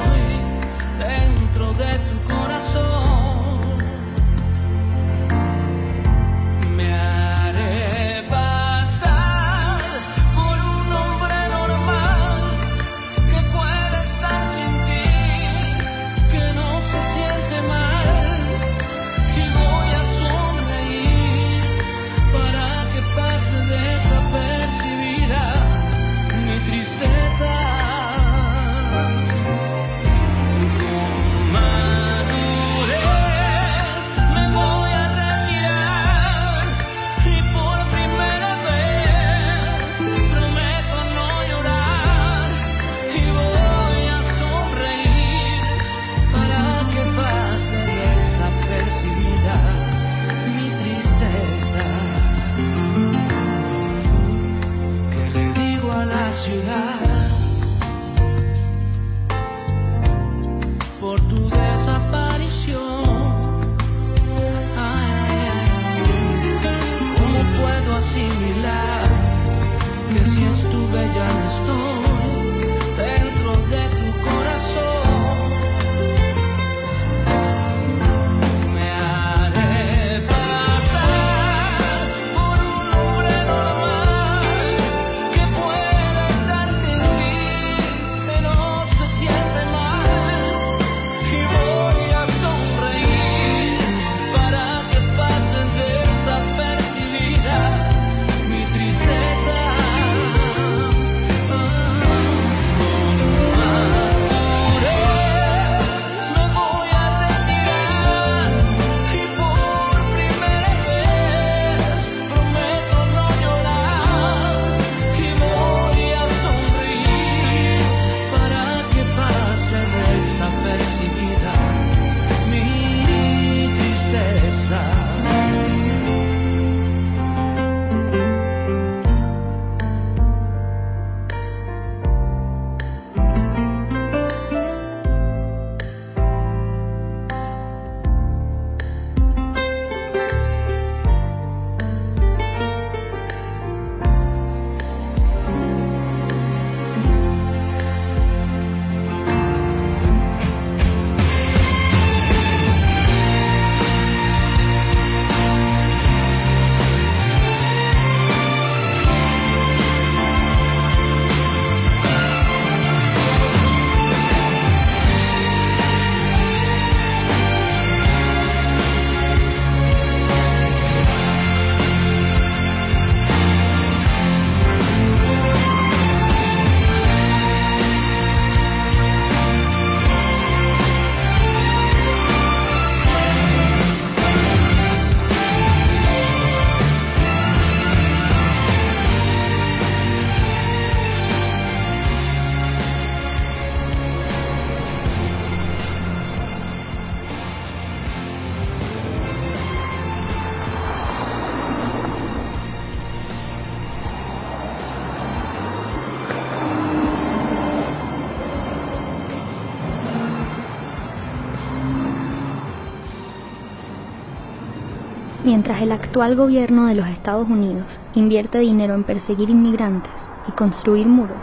Mientras el actual gobierno de los Estados Unidos invierte dinero en perseguir inmigrantes y construir muros,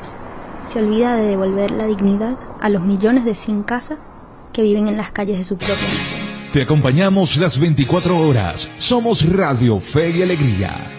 se olvida de devolver la dignidad a los millones de sin casa que viven en las calles de su propia nación. Te acompañamos las 24 horas. Somos Radio Fe y Alegría.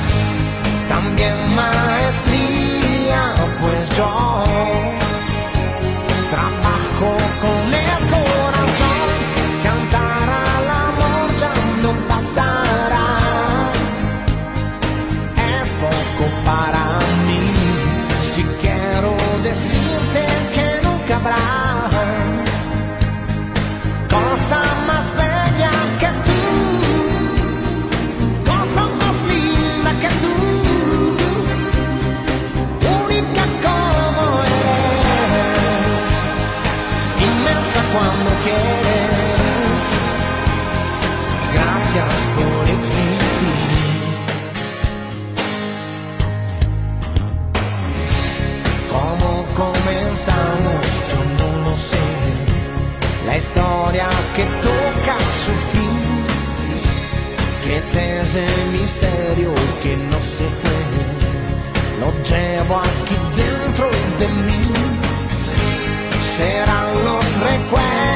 Yo trabajo con el corazón. Cantar al amor bastará. Ese misterio que no se fue, lo llevo aquí dentro de mí. Serán los recuerdos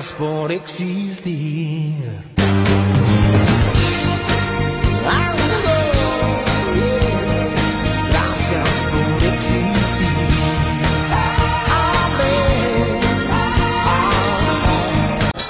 Por existir.